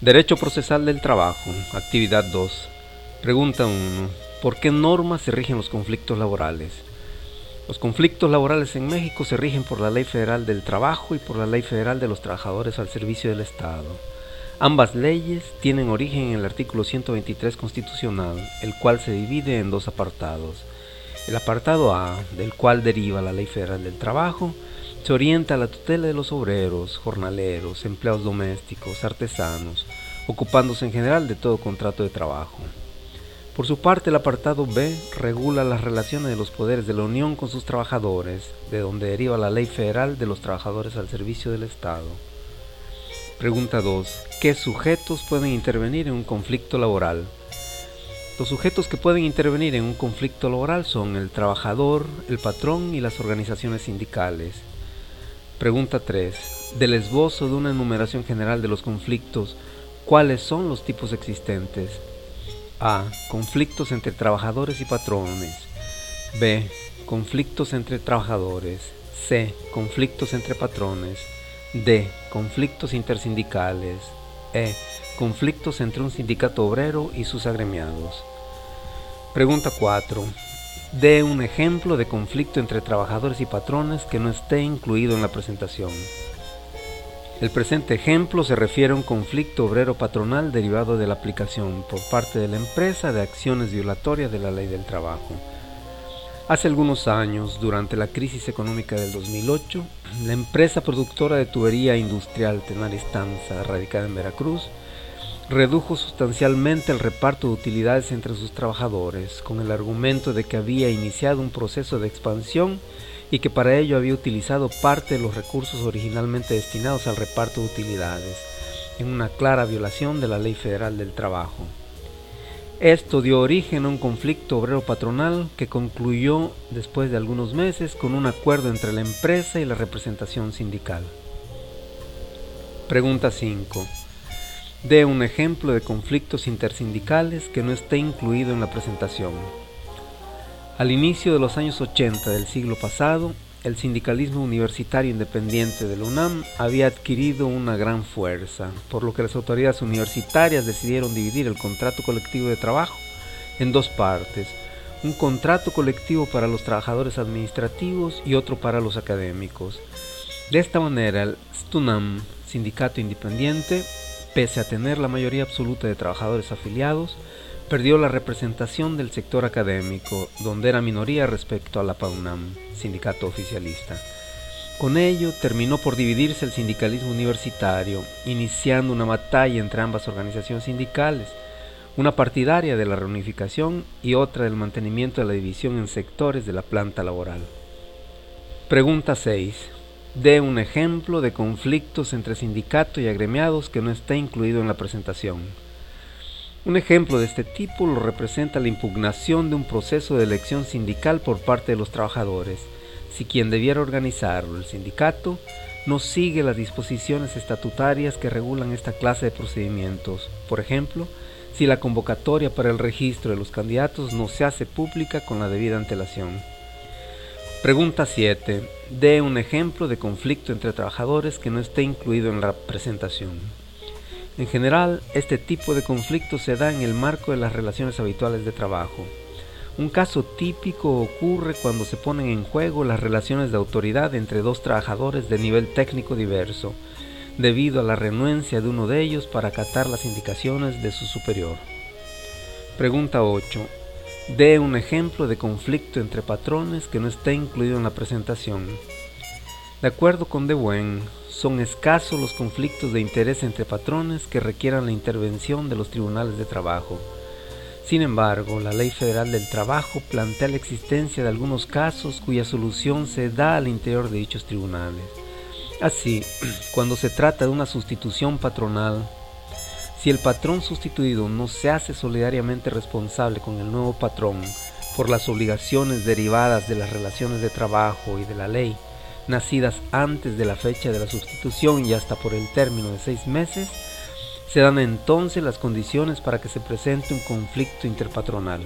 Derecho procesal del trabajo, actividad 2. Pregunta 1. ¿Por qué normas se rigen los conflictos laborales? Los conflictos laborales en México se rigen por la Ley Federal del Trabajo y por la Ley Federal de los Trabajadores al Servicio del Estado. Ambas leyes tienen origen en el artículo 123 constitucional, el cual se divide en dos apartados. El apartado A, del cual deriva la Ley Federal del Trabajo, se orienta a la tutela de los obreros, jornaleros, empleados domésticos, artesanos, ocupándose en general de todo contrato de trabajo. Por su parte, el apartado B regula las relaciones de los poderes de la Unión con sus trabajadores, de donde deriva la Ley Federal de los Trabajadores al Servicio del Estado. Pregunta 2. ¿Qué sujetos pueden intervenir en un conflicto laboral? Los sujetos que pueden intervenir en un conflicto laboral son el trabajador, el patrón y las organizaciones sindicales. Pregunta 3. Del esbozo de una enumeración general de los conflictos, ¿cuáles son los tipos existentes? A. Conflictos entre trabajadores y patrones. B. Conflictos entre trabajadores. C. Conflictos entre patrones. D. Conflictos intersindicales. E. Conflictos entre un sindicato obrero y sus agremiados. Pregunta 4. Dé un ejemplo de conflicto entre trabajadores y patrones que no esté incluido en la presentación. El presente ejemplo se refiere a un conflicto obrero-patronal derivado de la aplicación por parte de la empresa de acciones violatorias de la ley del trabajo. Hace algunos años, durante la crisis económica del 2008, la empresa productora de tubería industrial Tenar Estanza, radicada en Veracruz, redujo sustancialmente el reparto de utilidades entre sus trabajadores, con el argumento de que había iniciado un proceso de expansión y que para ello había utilizado parte de los recursos originalmente destinados al reparto de utilidades, en una clara violación de la Ley Federal del Trabajo. Esto dio origen a un conflicto obrero-patronal que concluyó después de algunos meses con un acuerdo entre la empresa y la representación sindical. Pregunta 5. Dé un ejemplo de conflictos intersindicales que no esté incluido en la presentación. Al inicio de los años 80 del siglo pasado, el sindicalismo universitario independiente de la UNAM había adquirido una gran fuerza, por lo que las autoridades universitarias decidieron dividir el contrato colectivo de trabajo en dos partes, un contrato colectivo para los trabajadores administrativos y otro para los académicos. De esta manera, el STUNAM, sindicato independiente, pese a tener la mayoría absoluta de trabajadores afiliados, perdió la representación del sector académico, donde era minoría respecto a la PAUNAM, sindicato oficialista. Con ello terminó por dividirse el sindicalismo universitario, iniciando una batalla entre ambas organizaciones sindicales, una partidaria de la reunificación y otra del mantenimiento de la división en sectores de la planta laboral. Pregunta 6. Dé un ejemplo de conflictos entre sindicato y agremiados que no está incluido en la presentación. Un ejemplo de este tipo lo representa la impugnación de un proceso de elección sindical por parte de los trabajadores, si quien debiera organizarlo, el sindicato, no sigue las disposiciones estatutarias que regulan esta clase de procedimientos. Por ejemplo, si la convocatoria para el registro de los candidatos no se hace pública con la debida antelación. Pregunta 7. Dé un ejemplo de conflicto entre trabajadores que no esté incluido en la presentación. En general, este tipo de conflicto se da en el marco de las relaciones habituales de trabajo. Un caso típico ocurre cuando se ponen en juego las relaciones de autoridad entre dos trabajadores de nivel técnico diverso, debido a la renuencia de uno de ellos para acatar las indicaciones de su superior. Pregunta 8. Dé un ejemplo de conflicto entre patrones que no esté incluido en la presentación. De acuerdo con De Buen, son escasos los conflictos de interés entre patrones que requieran la intervención de los tribunales de trabajo. Sin embargo, la Ley Federal del Trabajo plantea la existencia de algunos casos cuya solución se da al interior de dichos tribunales. Así, cuando se trata de una sustitución patronal, si el patrón sustituido no se hace solidariamente responsable con el nuevo patrón por las obligaciones derivadas de las relaciones de trabajo y de la ley, nacidas antes de la fecha de la sustitución y hasta por el término de seis meses, se dan entonces las condiciones para que se presente un conflicto interpatronal.